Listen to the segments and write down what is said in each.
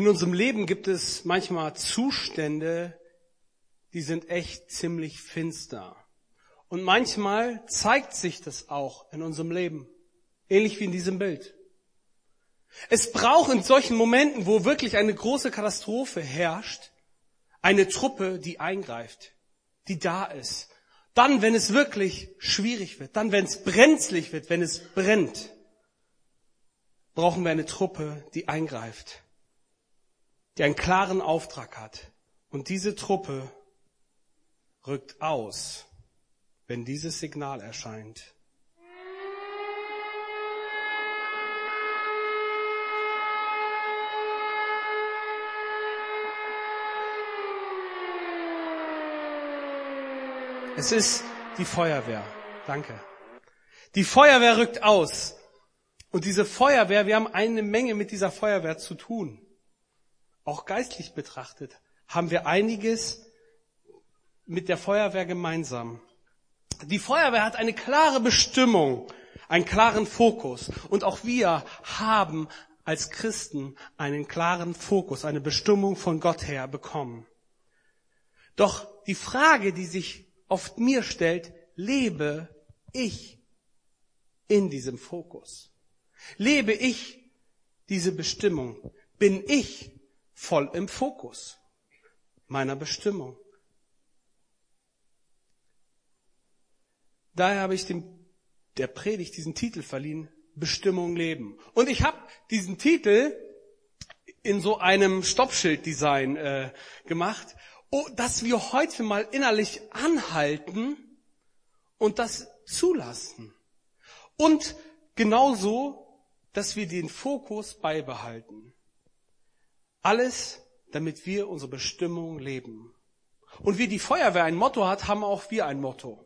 In unserem Leben gibt es manchmal Zustände, die sind echt ziemlich finster. Und manchmal zeigt sich das auch in unserem Leben. Ähnlich wie in diesem Bild. Es braucht in solchen Momenten, wo wirklich eine große Katastrophe herrscht, eine Truppe, die eingreift, die da ist. Dann, wenn es wirklich schwierig wird, dann, wenn es brenzlig wird, wenn es brennt, brauchen wir eine Truppe, die eingreift, die einen klaren Auftrag hat. Und diese Truppe rückt aus, wenn dieses Signal erscheint. Es ist die Feuerwehr. Danke. Die Feuerwehr rückt aus. Und diese Feuerwehr, wir haben eine Menge mit dieser Feuerwehr zu tun. Auch geistlich betrachtet haben wir einiges mit der Feuerwehr gemeinsam. Die Feuerwehr hat eine klare Bestimmung, einen klaren Fokus. Und auch wir haben als Christen einen klaren Fokus, eine Bestimmung von Gott her bekommen. Doch die Frage, die sich oft mir stellt, lebe ich in diesem Fokus? Lebe ich diese Bestimmung? Bin ich voll im Fokus meiner Bestimmung? Daher habe ich dem, der Predigt diesen Titel verliehen, Bestimmung leben. Und ich habe diesen Titel in so einem Stoppschild-Design äh, gemacht oh, dass wir heute mal innerlich anhalten und das zulassen. Und genauso, dass wir den Fokus beibehalten. Alles, damit wir unsere Bestimmung leben. Und wie die Feuerwehr ein Motto hat, haben auch wir ein Motto.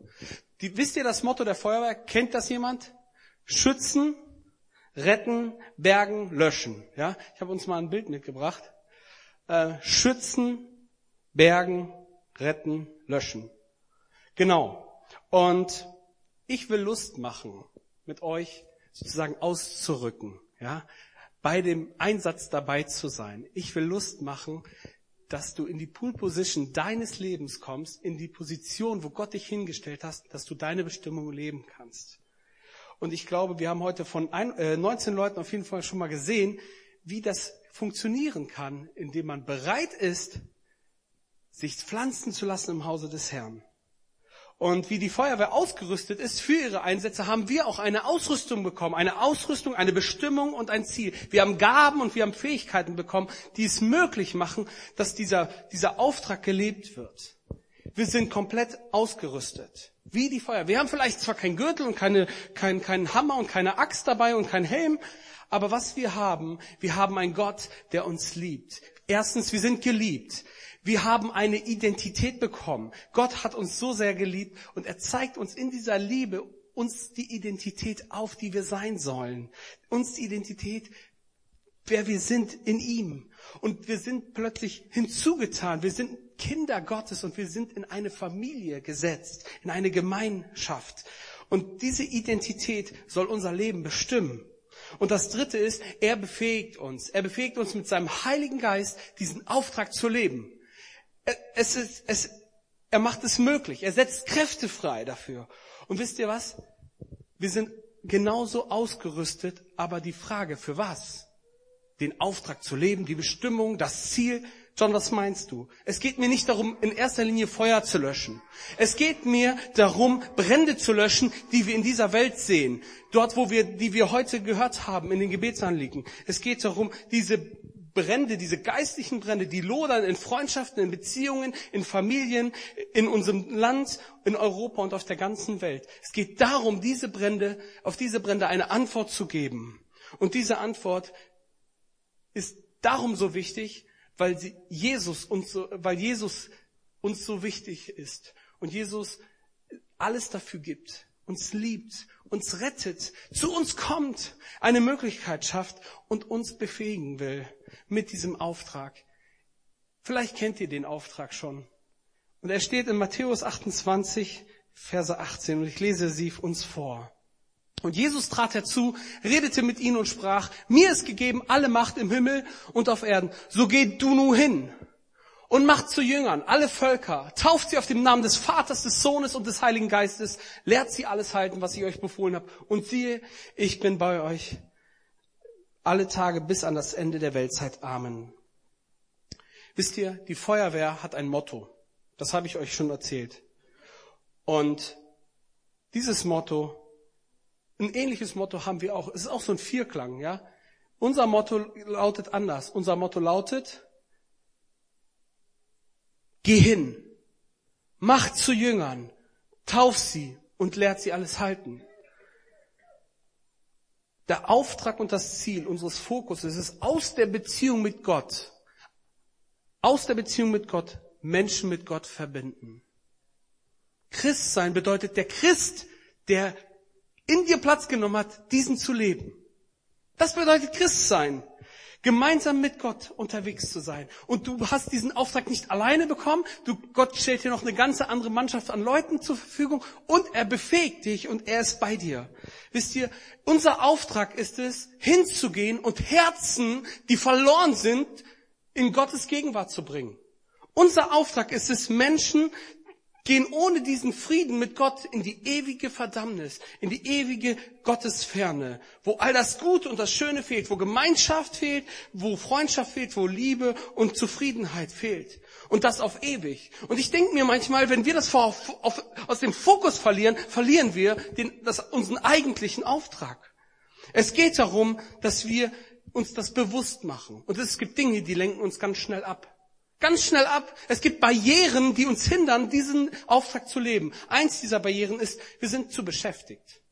Die, wisst ihr das Motto der Feuerwehr? Kennt das jemand? Schützen, retten, bergen, löschen. Ja, ich habe uns mal ein Bild mitgebracht. Äh, schützen, bergen, retten, löschen. Genau. Und ich will Lust machen, mit euch sozusagen auszurücken, ja, bei dem Einsatz dabei zu sein. Ich will Lust machen, dass du in die Pool Position deines Lebens kommst, in die Position, wo Gott dich hingestellt hast, dass du deine Bestimmung leben kannst. Und ich glaube, wir haben heute von 19 äh, Leuten auf jeden Fall schon mal gesehen, wie das funktionieren kann, indem man bereit ist, sich pflanzen zu lassen im Hause des Herrn. Und wie die Feuerwehr ausgerüstet ist für ihre Einsätze, haben wir auch eine Ausrüstung bekommen. Eine Ausrüstung, eine Bestimmung und ein Ziel. Wir haben Gaben und wir haben Fähigkeiten bekommen, die es möglich machen, dass dieser, dieser Auftrag gelebt wird. Wir sind komplett ausgerüstet. Wie die Feuerwehr. Wir haben vielleicht zwar keinen Gürtel und keine, keinen kein Hammer und keine Axt dabei und keinen Helm, aber was wir haben, wir haben einen Gott, der uns liebt. Erstens, wir sind geliebt. Wir haben eine Identität bekommen. Gott hat uns so sehr geliebt und er zeigt uns in dieser Liebe uns die Identität auf, die wir sein sollen. Uns die Identität, wer wir sind in ihm. Und wir sind plötzlich hinzugetan. Wir sind Kinder Gottes und wir sind in eine Familie gesetzt, in eine Gemeinschaft. Und diese Identität soll unser Leben bestimmen. Und das dritte ist, er befähigt uns. Er befähigt uns mit seinem Heiligen Geist, diesen Auftrag zu leben. Es ist, es, er macht es möglich. Er setzt Kräfte frei dafür. Und wisst ihr was? Wir sind genauso ausgerüstet, aber die Frage, für was? Den Auftrag zu leben, die Bestimmung, das Ziel. John, was meinst du? Es geht mir nicht darum, in erster Linie Feuer zu löschen. Es geht mir darum, Brände zu löschen, die wir in dieser Welt sehen. Dort, wo wir, die wir heute gehört haben, in den Gebetsanliegen. Es geht darum, diese Brände, diese geistlichen Brände, die lodern in Freundschaften, in Beziehungen, in Familien, in unserem Land, in Europa und auf der ganzen Welt. Es geht darum, diese Brände, auf diese Brände eine Antwort zu geben. Und diese Antwort ist darum so wichtig, weil Jesus uns so, weil Jesus uns so wichtig ist und Jesus alles dafür gibt, uns liebt, uns rettet, zu uns kommt, eine Möglichkeit schafft und uns befähigen will mit diesem Auftrag. Vielleicht kennt ihr den Auftrag schon. Und er steht in Matthäus 28, Verse 18 und ich lese sie uns vor. Und Jesus trat herzu, redete mit ihnen und sprach, mir ist gegeben alle Macht im Himmel und auf Erden. So geht du nun hin und macht zu Jüngern alle Völker, tauft sie auf dem Namen des Vaters, des Sohnes und des Heiligen Geistes, lehrt sie alles halten, was ich euch befohlen habe. Und siehe, ich bin bei euch alle Tage bis an das Ende der Weltzeit. Amen. Wisst ihr, die Feuerwehr hat ein Motto. Das habe ich euch schon erzählt. Und dieses Motto, ein ähnliches Motto haben wir auch. Es ist auch so ein Vierklang, ja. Unser Motto lautet anders. Unser Motto lautet, geh hin, mach zu Jüngern, tauf sie und lehrt sie alles halten. Der Auftrag und das Ziel unseres Fokuses ist aus der Beziehung mit Gott, aus der Beziehung mit Gott, Menschen mit Gott verbinden. Christ sein bedeutet der Christ, der in dir Platz genommen hat, diesen zu leben. Das bedeutet Christ sein gemeinsam mit Gott unterwegs zu sein. Und du hast diesen Auftrag nicht alleine bekommen. Du, Gott stellt dir noch eine ganze andere Mannschaft an Leuten zur Verfügung und er befähigt dich und er ist bei dir. Wisst ihr, unser Auftrag ist es, hinzugehen und Herzen, die verloren sind, in Gottes Gegenwart zu bringen. Unser Auftrag ist es, Menschen gehen ohne diesen Frieden mit Gott in die ewige Verdammnis, in die ewige Gottesferne, wo all das Gute und das Schöne fehlt, wo Gemeinschaft fehlt, wo Freundschaft fehlt, wo Liebe und Zufriedenheit fehlt. Und das auf ewig. Und ich denke mir manchmal, wenn wir das vor, auf, aus dem Fokus verlieren, verlieren wir den, das, unseren eigentlichen Auftrag. Es geht darum, dass wir uns das bewusst machen. Und es gibt Dinge, die lenken uns ganz schnell ab ganz schnell ab. Es gibt Barrieren, die uns hindern, diesen Auftrag zu leben. Eins dieser Barrieren ist, wir sind zu beschäftigt.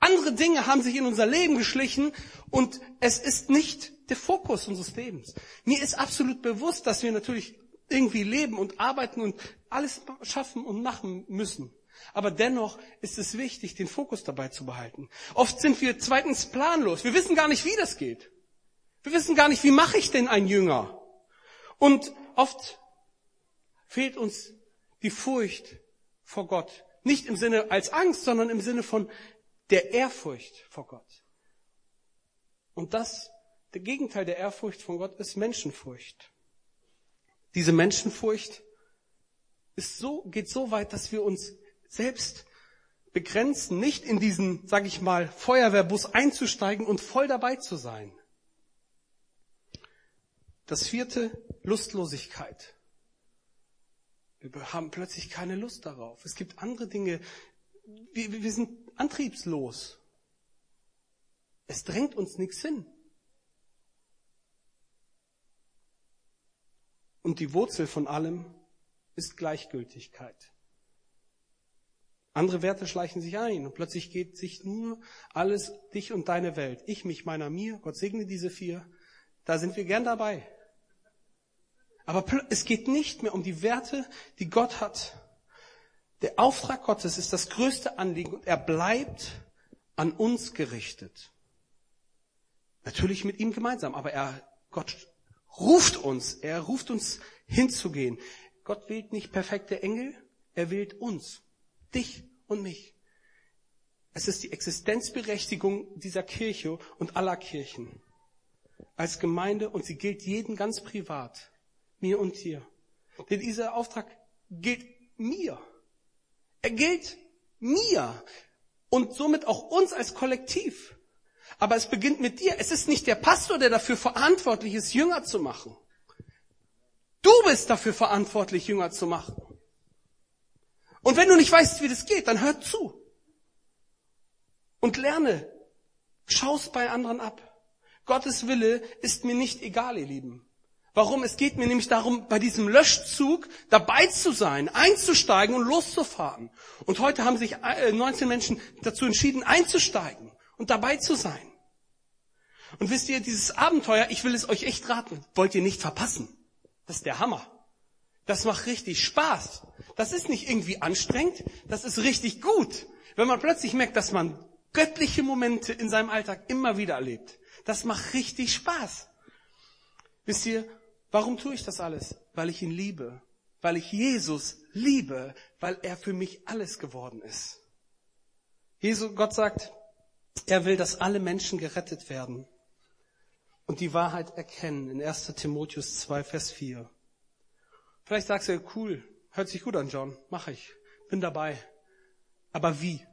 Andere Dinge haben sich in unser Leben geschlichen und es ist nicht der Fokus unseres Lebens. Mir ist absolut bewusst, dass wir natürlich irgendwie leben und arbeiten und alles schaffen und machen müssen. Aber dennoch ist es wichtig, den Fokus dabei zu behalten. Oft sind wir zweitens planlos. Wir wissen gar nicht, wie das geht. Wir wissen gar nicht, wie mache ich denn ein Jünger? Und oft fehlt uns die Furcht vor Gott. Nicht im Sinne als Angst, sondern im Sinne von der Ehrfurcht vor Gott. Und das, der Gegenteil der Ehrfurcht von Gott ist Menschenfurcht. Diese Menschenfurcht ist so, geht so weit, dass wir uns selbst begrenzen, nicht in diesen, sag ich mal, Feuerwehrbus einzusteigen und voll dabei zu sein. Das vierte, Lustlosigkeit. Wir haben plötzlich keine Lust darauf. Es gibt andere Dinge. Wir, wir sind antriebslos. Es drängt uns nichts hin. Und die Wurzel von allem ist Gleichgültigkeit. Andere Werte schleichen sich ein und plötzlich geht sich nur alles dich und deine Welt. Ich, mich, meiner, mir. Gott segne diese vier. Da sind wir gern dabei. Aber es geht nicht mehr um die Werte, die Gott hat. Der Auftrag Gottes ist das größte Anliegen und er bleibt an uns gerichtet. Natürlich mit ihm gemeinsam, aber er, Gott ruft uns, er ruft uns hinzugehen. Gott wählt nicht perfekte Engel, er wählt uns, dich und mich. Es ist die Existenzberechtigung dieser Kirche und aller Kirchen als Gemeinde und sie gilt jeden ganz privat mir und dir. Denn dieser Auftrag gilt mir. Er gilt mir und somit auch uns als Kollektiv. Aber es beginnt mit dir. Es ist nicht der Pastor, der dafür verantwortlich ist, Jünger zu machen. Du bist dafür verantwortlich, Jünger zu machen. Und wenn du nicht weißt, wie das geht, dann hör zu. Und lerne. Schau's bei anderen ab. Gottes Wille ist mir nicht egal, ihr Lieben. Warum? Es geht mir nämlich darum, bei diesem Löschzug dabei zu sein, einzusteigen und loszufahren. Und heute haben sich 19 äh, Menschen dazu entschieden, einzusteigen und dabei zu sein. Und wisst ihr, dieses Abenteuer, ich will es euch echt raten, wollt ihr nicht verpassen. Das ist der Hammer. Das macht richtig Spaß. Das ist nicht irgendwie anstrengend, das ist richtig gut. Wenn man plötzlich merkt, dass man göttliche Momente in seinem Alltag immer wieder erlebt. Das macht richtig Spaß. Wisst ihr, Warum tue ich das alles? Weil ich ihn liebe, weil ich Jesus liebe, weil er für mich alles geworden ist. Jesus, Gott sagt, Er will, dass alle Menschen gerettet werden und die Wahrheit erkennen in 1 Timotheus 2, Vers 4. Vielleicht sagst du, cool, hört sich gut an, John, mache ich, bin dabei. Aber wie?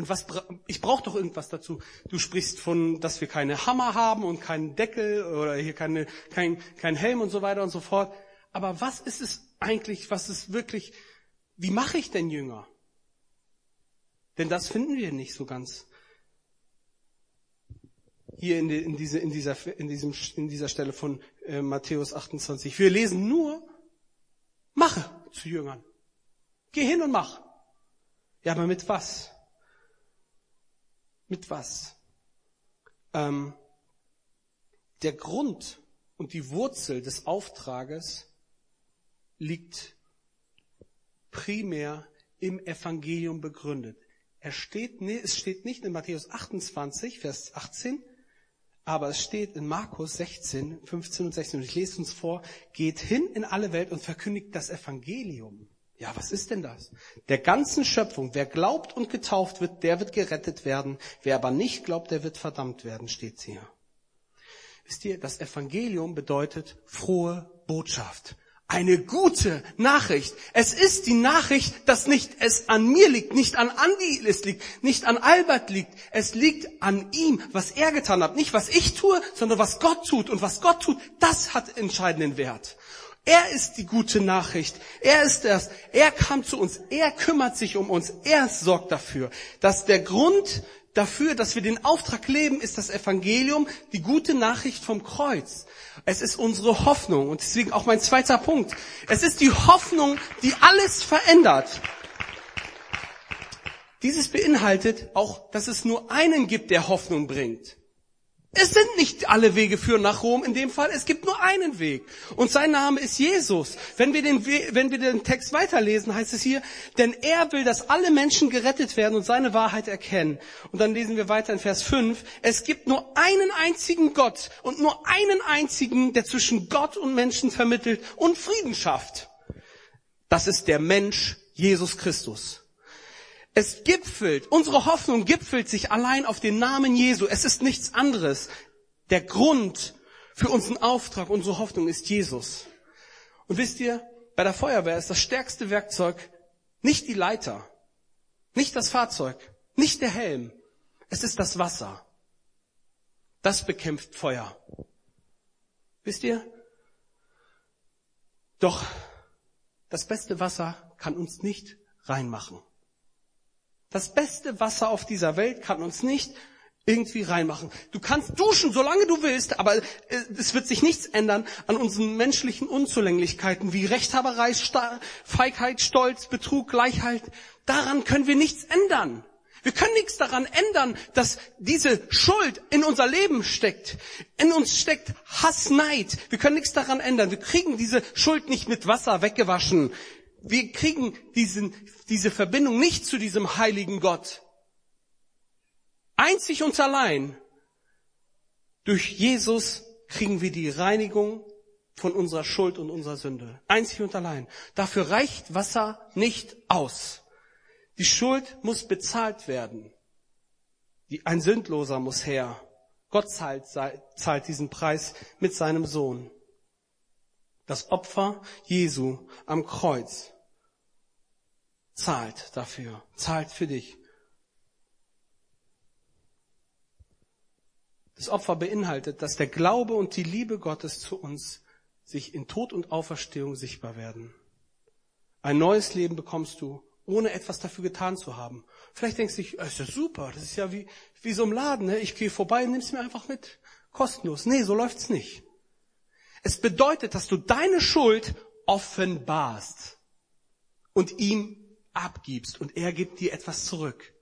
Und was, ich brauche doch irgendwas dazu. Du sprichst von, dass wir keine Hammer haben und keinen Deckel oder hier keine, kein, kein Helm und so weiter und so fort. Aber was ist es eigentlich, was ist wirklich, wie mache ich denn Jünger? Denn das finden wir nicht so ganz hier in, die, in, diese, in, dieser, in, diesem, in dieser Stelle von äh, Matthäus 28. Wir lesen nur, mache zu Jüngern. Geh hin und mach. Ja, aber mit was? Mit was? Ähm, der Grund und die Wurzel des Auftrages liegt primär im Evangelium begründet. Er steht, es steht nicht in Matthäus 28, Vers 18, aber es steht in Markus 16, 15 und 16, und ich lese uns vor, geht hin in alle Welt und verkündigt das Evangelium. Ja, was ist denn das? Der ganzen Schöpfung, wer glaubt und getauft wird, der wird gerettet werden. Wer aber nicht glaubt, der wird verdammt werden, steht hier. Wisst ihr, das Evangelium bedeutet frohe Botschaft eine gute Nachricht. Es ist die Nachricht, dass nicht es an mir liegt, nicht an Andi es liegt, nicht an Albert liegt. Es liegt an ihm, was er getan hat. Nicht was ich tue, sondern was Gott tut. Und was Gott tut, das hat entscheidenden Wert. Er ist die gute Nachricht. Er ist das. Er kam zu uns. Er kümmert sich um uns. Er sorgt dafür, dass der Grund dafür, dass wir den Auftrag leben, ist das Evangelium, die gute Nachricht vom Kreuz. Es ist unsere Hoffnung und deswegen auch mein zweiter Punkt. Es ist die Hoffnung, die alles verändert. Dieses beinhaltet auch, dass es nur einen gibt, der Hoffnung bringt. Es sind nicht alle Wege führen nach Rom in dem Fall. Es gibt nur einen Weg. Und sein Name ist Jesus. Wenn wir den, wenn wir den Text weiterlesen, heißt es hier, denn er will, dass alle Menschen gerettet werden und seine Wahrheit erkennen. Und dann lesen wir weiter in Vers 5. Es gibt nur einen einzigen Gott und nur einen einzigen, der zwischen Gott und Menschen vermittelt und Frieden schafft. Das ist der Mensch Jesus Christus. Es gipfelt, unsere Hoffnung gipfelt sich allein auf den Namen Jesu. Es ist nichts anderes. Der Grund für unseren Auftrag, unsere Hoffnung ist Jesus. Und wisst ihr, bei der Feuerwehr ist das stärkste Werkzeug nicht die Leiter, nicht das Fahrzeug, nicht der Helm. Es ist das Wasser. Das bekämpft Feuer. Wisst ihr? Doch das beste Wasser kann uns nicht reinmachen. Das beste Wasser auf dieser Welt kann uns nicht irgendwie reinmachen. Du kannst duschen, solange du willst, aber äh, es wird sich nichts ändern an unseren menschlichen Unzulänglichkeiten wie Rechthaberei, Feigheit, Stolz, Betrug, Gleichheit. Daran können wir nichts ändern. Wir können nichts daran ändern, dass diese Schuld in unser Leben steckt. In uns steckt Hass, Neid. Wir können nichts daran ändern. Wir kriegen diese Schuld nicht mit Wasser weggewaschen wir kriegen diesen, diese Verbindung nicht zu diesem heiligen Gott. Einzig und allein durch Jesus kriegen wir die Reinigung von unserer Schuld und unserer Sünde. Einzig und allein. Dafür reicht Wasser nicht aus. Die Schuld muss bezahlt werden. Die, ein Sündloser muss her. Gott zahlt, zahlt diesen Preis mit seinem Sohn. Das Opfer Jesu am Kreuz zahlt dafür, zahlt für dich. Das Opfer beinhaltet, dass der Glaube und die Liebe Gottes zu uns sich in Tod und Auferstehung sichtbar werden. Ein neues Leben bekommst du, ohne etwas dafür getan zu haben. Vielleicht denkst du, das ist ja super, das ist ja wie, wie so im Laden, ne? ich gehe vorbei und nimm's mir einfach mit. Kostenlos. Nee, so läuft's nicht. Es bedeutet, dass du deine Schuld offenbarst und ihm abgibst und er gibt dir etwas zurück.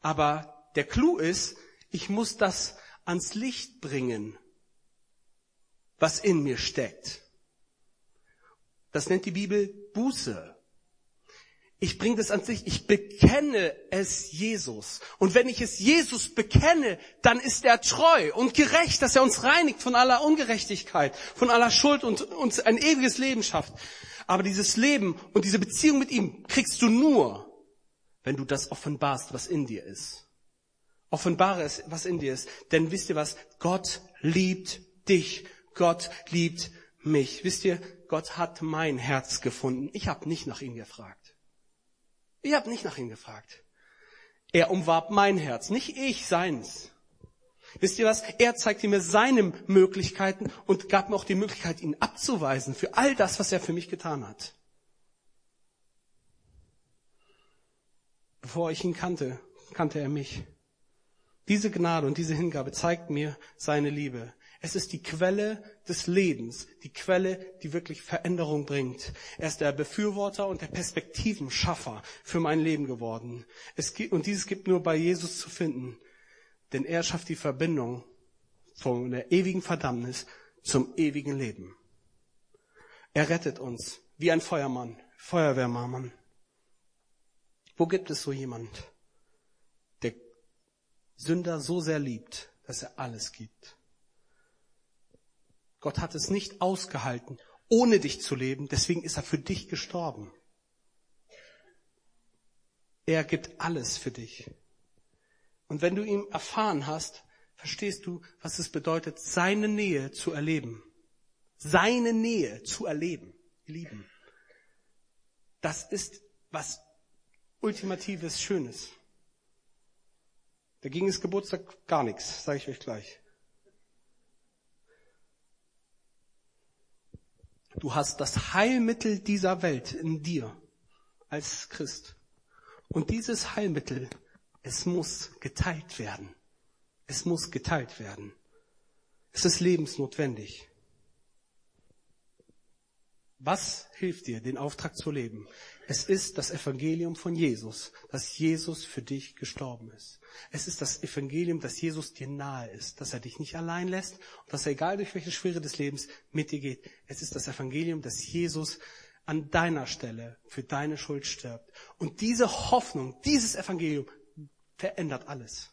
Aber der Clou ist, ich muss das ans Licht bringen, was in mir steckt. Das nennt die Bibel Buße. Ich bringe das an sich, ich bekenne es Jesus. Und wenn ich es Jesus bekenne, dann ist er treu und gerecht, dass er uns reinigt von aller Ungerechtigkeit, von aller Schuld und uns ein ewiges Leben schafft. Aber dieses Leben und diese Beziehung mit ihm kriegst du nur, wenn du das offenbarst, was in dir ist. Offenbare es, was in dir ist. Denn wisst ihr was? Gott liebt dich. Gott liebt mich. Wisst ihr, Gott hat mein Herz gefunden. Ich habe nicht nach ihm gefragt. Ich habe nicht nach ihm gefragt. Er umwarb mein Herz, nicht ich seins. Wisst ihr was? Er zeigte mir seine Möglichkeiten und gab mir auch die Möglichkeit, ihn abzuweisen für all das, was er für mich getan hat. Bevor ich ihn kannte, kannte er mich. Diese Gnade und diese Hingabe zeigt mir seine Liebe. Es ist die Quelle des Lebens, die Quelle, die wirklich Veränderung bringt. Er ist der Befürworter und der Perspektivenschaffer für mein Leben geworden. Gibt, und dieses gibt nur bei Jesus zu finden. Denn er schafft die Verbindung von der ewigen Verdammnis zum ewigen Leben. Er rettet uns wie ein Feuermann, Feuerwehrmann. Wo gibt es so jemand, der Sünder so sehr liebt, dass er alles gibt? Gott hat es nicht ausgehalten, ohne dich zu leben, deswegen ist er für dich gestorben. Er gibt alles für dich. Und wenn du ihn erfahren hast, verstehst du, was es bedeutet, seine Nähe zu erleben. Seine Nähe zu erleben, lieben. Das ist was Ultimatives, Schönes. Dagegen ist Geburtstag gar nichts, sage ich euch gleich. Du hast das Heilmittel dieser Welt in dir als Christ. Und dieses Heilmittel es muss geteilt werden. Es muss geteilt werden. Es ist lebensnotwendig. Was hilft dir, den Auftrag zu leben? Es ist das Evangelium von Jesus, dass Jesus für dich gestorben ist. Es ist das Evangelium, dass Jesus dir nahe ist, dass er dich nicht allein lässt und dass er, egal durch welche Schwere des Lebens, mit dir geht. Es ist das Evangelium, dass Jesus an deiner Stelle für deine Schuld stirbt. Und diese Hoffnung, dieses Evangelium verändert alles.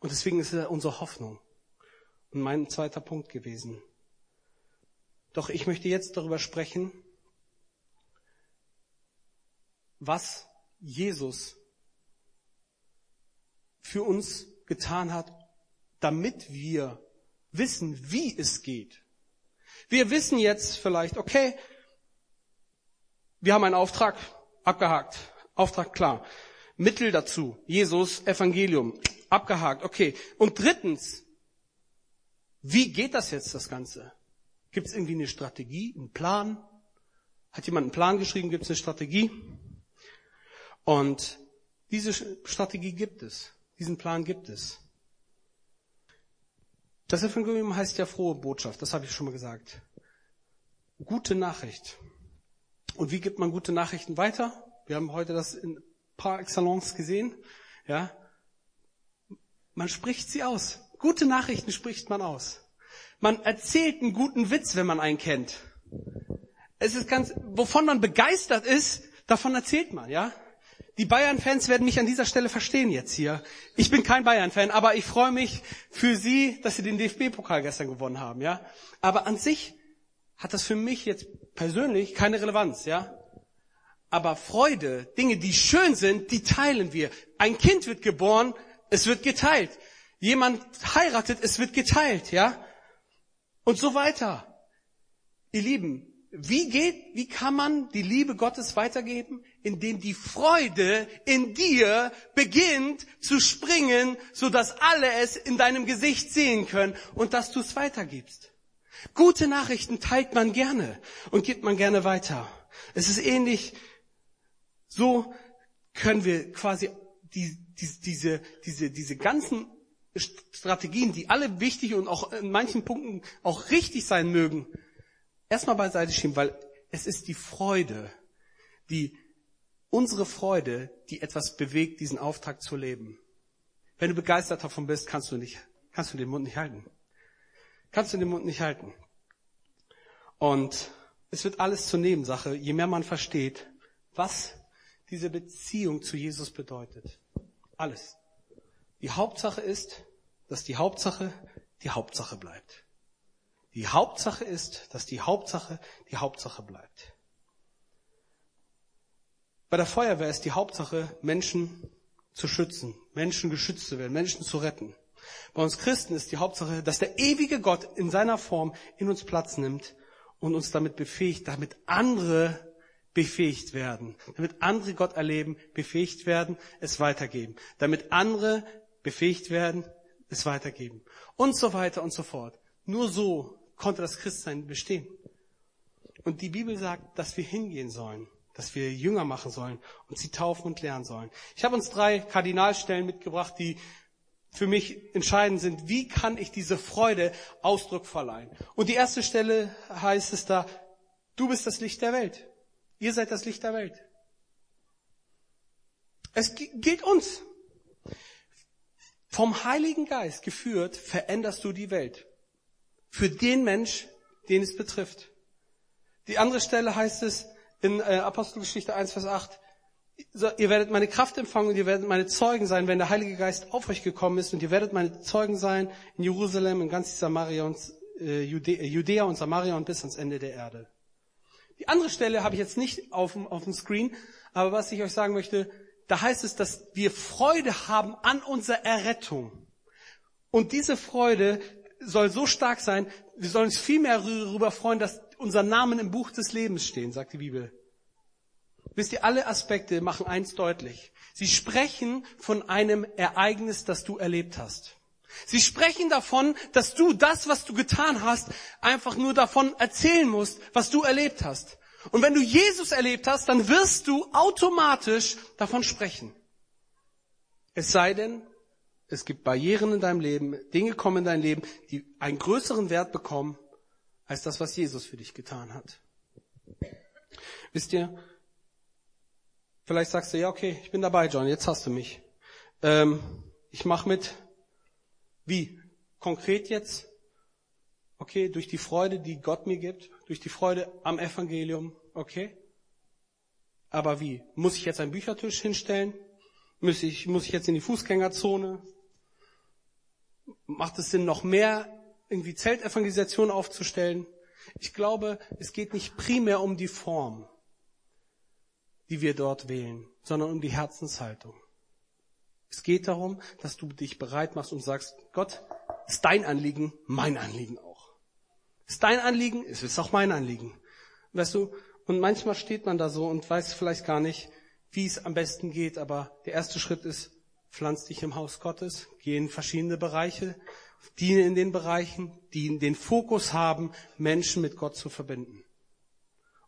Und deswegen ist er unsere Hoffnung. Und mein zweiter Punkt gewesen. Doch ich möchte jetzt darüber sprechen, was Jesus für uns getan hat, damit wir wissen, wie es geht. Wir wissen jetzt vielleicht, okay, wir haben einen Auftrag abgehakt, Auftrag klar. Mittel dazu, Jesus, Evangelium, abgehakt, okay. Und drittens, wie geht das jetzt, das Ganze? Gibt es irgendwie eine Strategie, einen Plan? Hat jemand einen Plan geschrieben, gibt es eine Strategie? Und diese Strategie gibt es, diesen Plan gibt es. Das Evangelium heißt ja frohe Botschaft, das habe ich schon mal gesagt. Gute Nachricht. Und wie gibt man gute Nachrichten weiter? Wir haben heute das in par excellence gesehen. Ja, man spricht sie aus. Gute Nachrichten spricht man aus. Man erzählt einen guten Witz, wenn man einen kennt. Es ist ganz, wovon man begeistert ist, davon erzählt man, ja. Die Bayern-Fans werden mich an dieser Stelle verstehen jetzt hier. Ich bin kein Bayern-Fan, aber ich freue mich für Sie, dass Sie den DFB-Pokal gestern gewonnen haben, ja. Aber an sich hat das für mich jetzt persönlich keine Relevanz, ja. Aber Freude, Dinge, die schön sind, die teilen wir. Ein Kind wird geboren, es wird geteilt. Jemand heiratet, es wird geteilt, ja? Und so weiter. Ihr Lieben, wie geht, wie kann man die Liebe Gottes weitergeben? Indem die Freude in dir beginnt zu springen, so dass alle es in deinem Gesicht sehen können und dass du es weitergibst. Gute Nachrichten teilt man gerne und gibt man gerne weiter. Es ist ähnlich so können wir quasi die, die, diese, diese, diese ganzen Strategien, die alle wichtig und auch in manchen Punkten auch richtig sein mögen, erstmal beiseite schieben, weil es ist die Freude, die, unsere Freude, die etwas bewegt, diesen Auftrag zu leben. Wenn du begeistert davon bist, kannst du nicht, kannst du den Mund nicht halten. Kannst du den Mund nicht halten. Und es wird alles zur Nebensache, je mehr man versteht, was diese Beziehung zu Jesus bedeutet. Alles. Die Hauptsache ist, dass die Hauptsache die Hauptsache bleibt. Die Hauptsache ist, dass die Hauptsache die Hauptsache bleibt. Bei der Feuerwehr ist die Hauptsache, Menschen zu schützen, Menschen geschützt zu werden, Menschen zu retten. Bei uns Christen ist die Hauptsache, dass der ewige Gott in seiner Form in uns Platz nimmt und uns damit befähigt, damit andere befähigt werden, damit andere Gott erleben, befähigt werden, es weitergeben, damit andere befähigt werden, es weitergeben und so weiter und so fort. Nur so konnte das Christsein bestehen. Und die Bibel sagt, dass wir hingehen sollen, dass wir Jünger machen sollen und sie taufen und lernen sollen. Ich habe uns drei Kardinalstellen mitgebracht, die für mich entscheidend sind. Wie kann ich diese Freude Ausdruck verleihen? Und die erste Stelle heißt es da, du bist das Licht der Welt. Ihr seid das Licht der Welt. Es gilt uns. Vom Heiligen Geist geführt veränderst du die Welt. Für den Mensch, den es betrifft. Die andere Stelle heißt es in äh, Apostelgeschichte 1, Vers 8, ihr werdet meine Kraft empfangen und ihr werdet meine Zeugen sein, wenn der Heilige Geist auf euch gekommen ist und ihr werdet meine Zeugen sein in Jerusalem, in ganz Samaria und äh, Judäa und Samaria und bis ans Ende der Erde. Die andere Stelle habe ich jetzt nicht auf, auf dem Screen, aber was ich euch sagen möchte, da heißt es, dass wir Freude haben an unserer Errettung. Und diese Freude soll so stark sein, wir sollen uns viel mehr darüber freuen, dass unser Namen im Buch des Lebens stehen, sagt die Bibel. Wisst ihr, alle Aspekte machen eins deutlich. Sie sprechen von einem Ereignis, das du erlebt hast. Sie sprechen davon, dass du das, was du getan hast, einfach nur davon erzählen musst, was du erlebt hast. Und wenn du Jesus erlebt hast, dann wirst du automatisch davon sprechen. Es sei denn, es gibt Barrieren in deinem Leben, Dinge kommen in dein Leben, die einen größeren Wert bekommen als das, was Jesus für dich getan hat. Wisst ihr, vielleicht sagst du, ja, okay, ich bin dabei, John, jetzt hast du mich. Ähm, ich mache mit, wie? Konkret jetzt? Okay, durch die Freude, die Gott mir gibt, durch die Freude am Evangelium, okay? Aber wie? Muss ich jetzt einen Büchertisch hinstellen? Muss ich, muss ich jetzt in die Fußgängerzone? Macht es Sinn, noch mehr irgendwie Zeltevangelisation aufzustellen? Ich glaube, es geht nicht primär um die Form, die wir dort wählen, sondern um die Herzenshaltung. Es geht darum, dass du dich bereit machst und sagst, Gott, ist dein Anliegen, mein Anliegen auch. Ist dein Anliegen, es ist auch mein Anliegen. Weißt du, und manchmal steht man da so und weiß vielleicht gar nicht, wie es am besten geht, aber der erste Schritt ist, pflanz dich im Haus Gottes, geh in verschiedene Bereiche, diene in den Bereichen, die den Fokus haben, Menschen mit Gott zu verbinden.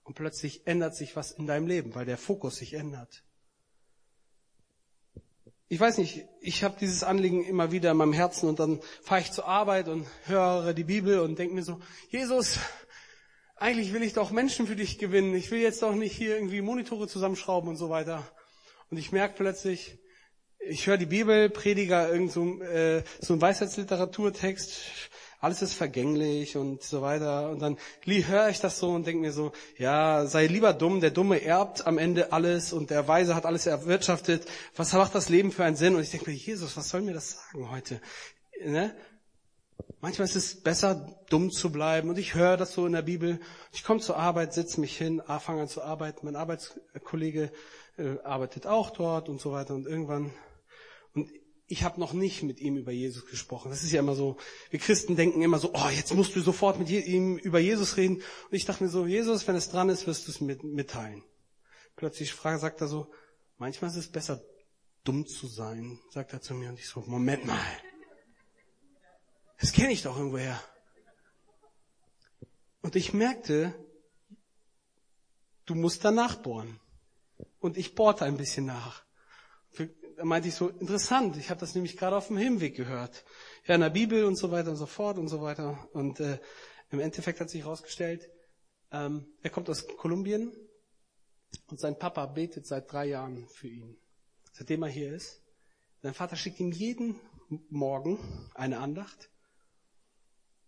Und plötzlich ändert sich was in deinem Leben, weil der Fokus sich ändert ich weiß nicht, ich habe dieses Anliegen immer wieder in meinem Herzen und dann fahre ich zur Arbeit und höre die Bibel und denke mir so, Jesus, eigentlich will ich doch Menschen für dich gewinnen. Ich will jetzt doch nicht hier irgendwie Monitore zusammenschrauben und so weiter. Und ich merke plötzlich, ich höre die Bibel, Prediger, irgend so, äh, so ein Weisheitsliteraturtext, alles ist vergänglich und so weiter. Und dann höre ich das so und denke mir so, ja, sei lieber dumm, der Dumme erbt am Ende alles und der Weise hat alles erwirtschaftet. Was macht das Leben für einen Sinn? Und ich denke mir, Jesus, was soll mir das sagen heute? Ne? Manchmal ist es besser, dumm zu bleiben. Und ich höre das so in der Bibel. Ich komme zur Arbeit, setze mich hin, fange an zu arbeiten. Mein Arbeitskollege äh, arbeitet auch dort und so weiter. Und irgendwann, und ich habe noch nicht mit ihm über Jesus gesprochen. Das ist ja immer so, wir Christen denken immer so, oh, jetzt musst du sofort mit ihm über Jesus reden. Und ich dachte mir so, Jesus, wenn es dran ist, wirst du es mit, mitteilen. Plötzlich sagt er so, manchmal ist es besser, dumm zu sein, sagt er zu mir. Und ich so, Moment mal. Das kenne ich doch irgendwoher. Und ich merkte, du musst danach bohren. Und ich bohrte ein bisschen nach da meinte ich so, interessant, ich habe das nämlich gerade auf dem Hinweg gehört. Ja, in der Bibel und so weiter und so fort und so weiter. Und äh, im Endeffekt hat sich herausgestellt, ähm, er kommt aus Kolumbien und sein Papa betet seit drei Jahren für ihn, seitdem er hier ist. Sein Vater schickt ihm jeden Morgen eine Andacht.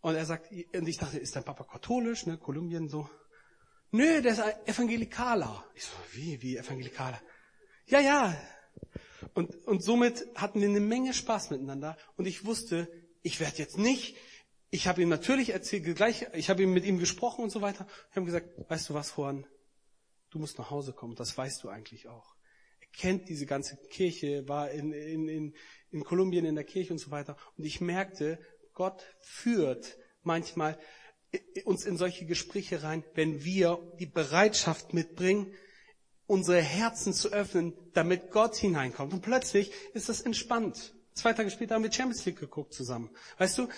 Und er sagt, und ich dachte, ist dein Papa katholisch, ne, Kolumbien so. Nö, der ist ein Evangelikaler. Ich so, wie, wie Evangelikaler? Ja, ja, und, und somit hatten wir eine Menge Spaß miteinander. Und ich wusste, ich werde jetzt nicht, ich habe ihm natürlich erzählt, gleich, ich habe ihm mit ihm gesprochen und so weiter. Ich habe gesagt, weißt du was, Juan, du musst nach Hause kommen. Das weißt du eigentlich auch. kennt diese ganze Kirche, war in, in, in, in Kolumbien in der Kirche und so weiter. Und ich merkte, Gott führt manchmal uns in solche Gespräche rein, wenn wir die Bereitschaft mitbringen, unsere Herzen zu öffnen, damit Gott hineinkommt. Und plötzlich ist das entspannt. Zwei Tage später haben wir Champions League geguckt zusammen. Weißt du,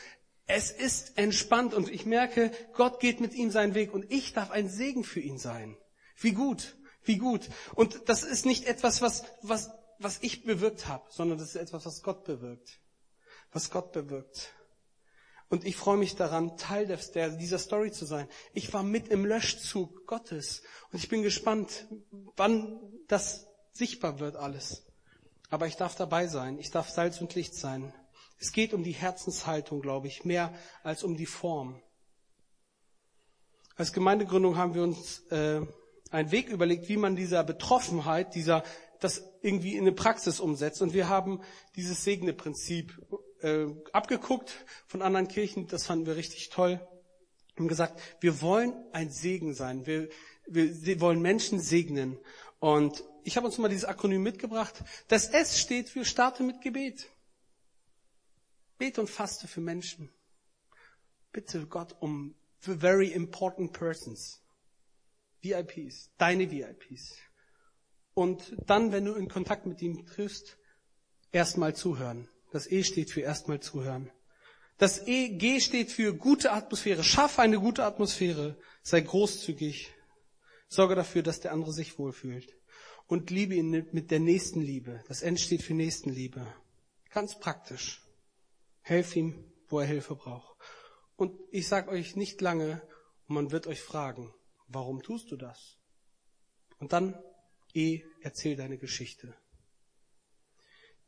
es ist entspannt und ich merke, Gott geht mit ihm seinen Weg und ich darf ein Segen für ihn sein. Wie gut, wie gut. Und das ist nicht etwas, was, was, was ich bewirkt habe, sondern das ist etwas, was Gott bewirkt. Was Gott bewirkt. Und ich freue mich daran, Teil der, dieser Story zu sein. Ich war mit im Löschzug Gottes und ich bin gespannt, wann das sichtbar wird alles. Aber ich darf dabei sein. Ich darf Salz und Licht sein. Es geht um die Herzenshaltung, glaube ich, mehr als um die Form. Als Gemeindegründung haben wir uns äh, einen Weg überlegt, wie man dieser Betroffenheit, dieser das irgendwie in eine Praxis umsetzt. Und wir haben dieses Segne-Prinzip äh, abgeguckt von anderen Kirchen. Das fanden wir richtig toll. Wir haben gesagt, wir wollen ein Segen sein. Wir, wir wollen Menschen segnen. Und ich habe uns mal dieses Akronym mitgebracht. Das S steht für Starte mit Gebet. Bete und faste für Menschen. Bitte Gott um very important persons. VIPs, deine VIPs. Und dann, wenn du in Kontakt mit ihm triffst, erstmal zuhören. Das E steht für erstmal zuhören. Das E, G steht für gute Atmosphäre. Schaffe eine gute Atmosphäre. Sei großzügig. Sorge dafür, dass der andere sich wohlfühlt. Und liebe ihn mit der nächsten Liebe. Das N steht für Nächstenliebe. Ganz praktisch. Helf ihm, wo er Hilfe braucht. Und ich sage euch nicht lange, man wird euch fragen, warum tust du das? Und dann, E, erzähl deine Geschichte.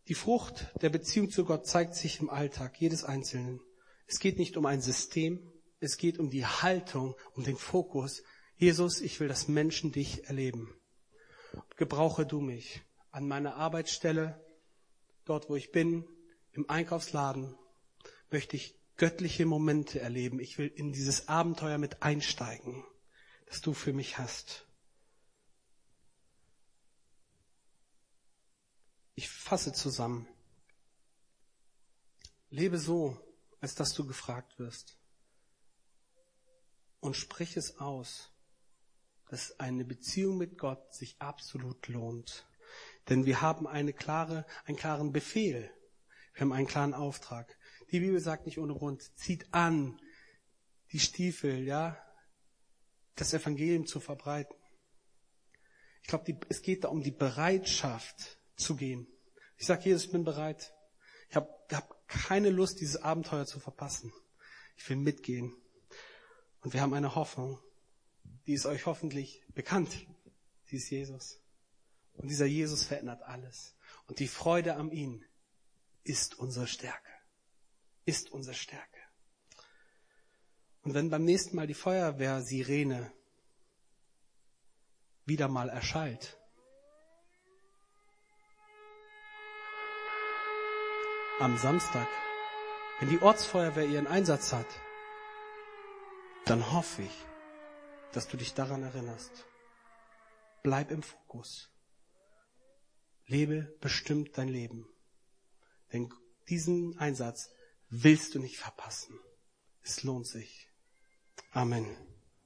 Die Frucht der Beziehung zu Gott zeigt sich im Alltag jedes Einzelnen. Es geht nicht um ein System, es geht um die Haltung, um den Fokus. Jesus, ich will, dass Menschen dich erleben. Gebrauche du mich an meiner Arbeitsstelle, dort wo ich bin, im Einkaufsladen, möchte ich göttliche Momente erleben. Ich will in dieses Abenteuer mit einsteigen, das du für mich hast. Ich fasse zusammen. Lebe so, als dass du gefragt wirst. Und sprich es aus, dass eine Beziehung mit Gott sich absolut lohnt. Denn wir haben eine klare, einen klaren Befehl. Wir haben einen klaren Auftrag. Die Bibel sagt nicht ohne Grund, zieht an die Stiefel, ja, das Evangelium zu verbreiten. Ich glaube, es geht da um die Bereitschaft, zu gehen. Ich sage Jesus, ich bin bereit. Ich habe hab keine Lust, dieses Abenteuer zu verpassen. Ich will mitgehen. Und wir haben eine Hoffnung, die ist euch hoffentlich bekannt. Die ist Jesus. Und dieser Jesus verändert alles. Und die Freude am ihn ist unsere Stärke. Ist unsere Stärke. Und wenn beim nächsten Mal die Feuerwehr-Sirene wieder mal erschallt, am Samstag, wenn die Ortsfeuerwehr ihren Einsatz hat, dann hoffe ich, dass du dich daran erinnerst. Bleib im Fokus. Lebe bestimmt dein Leben. Denn diesen Einsatz willst du nicht verpassen. Es lohnt sich. Amen.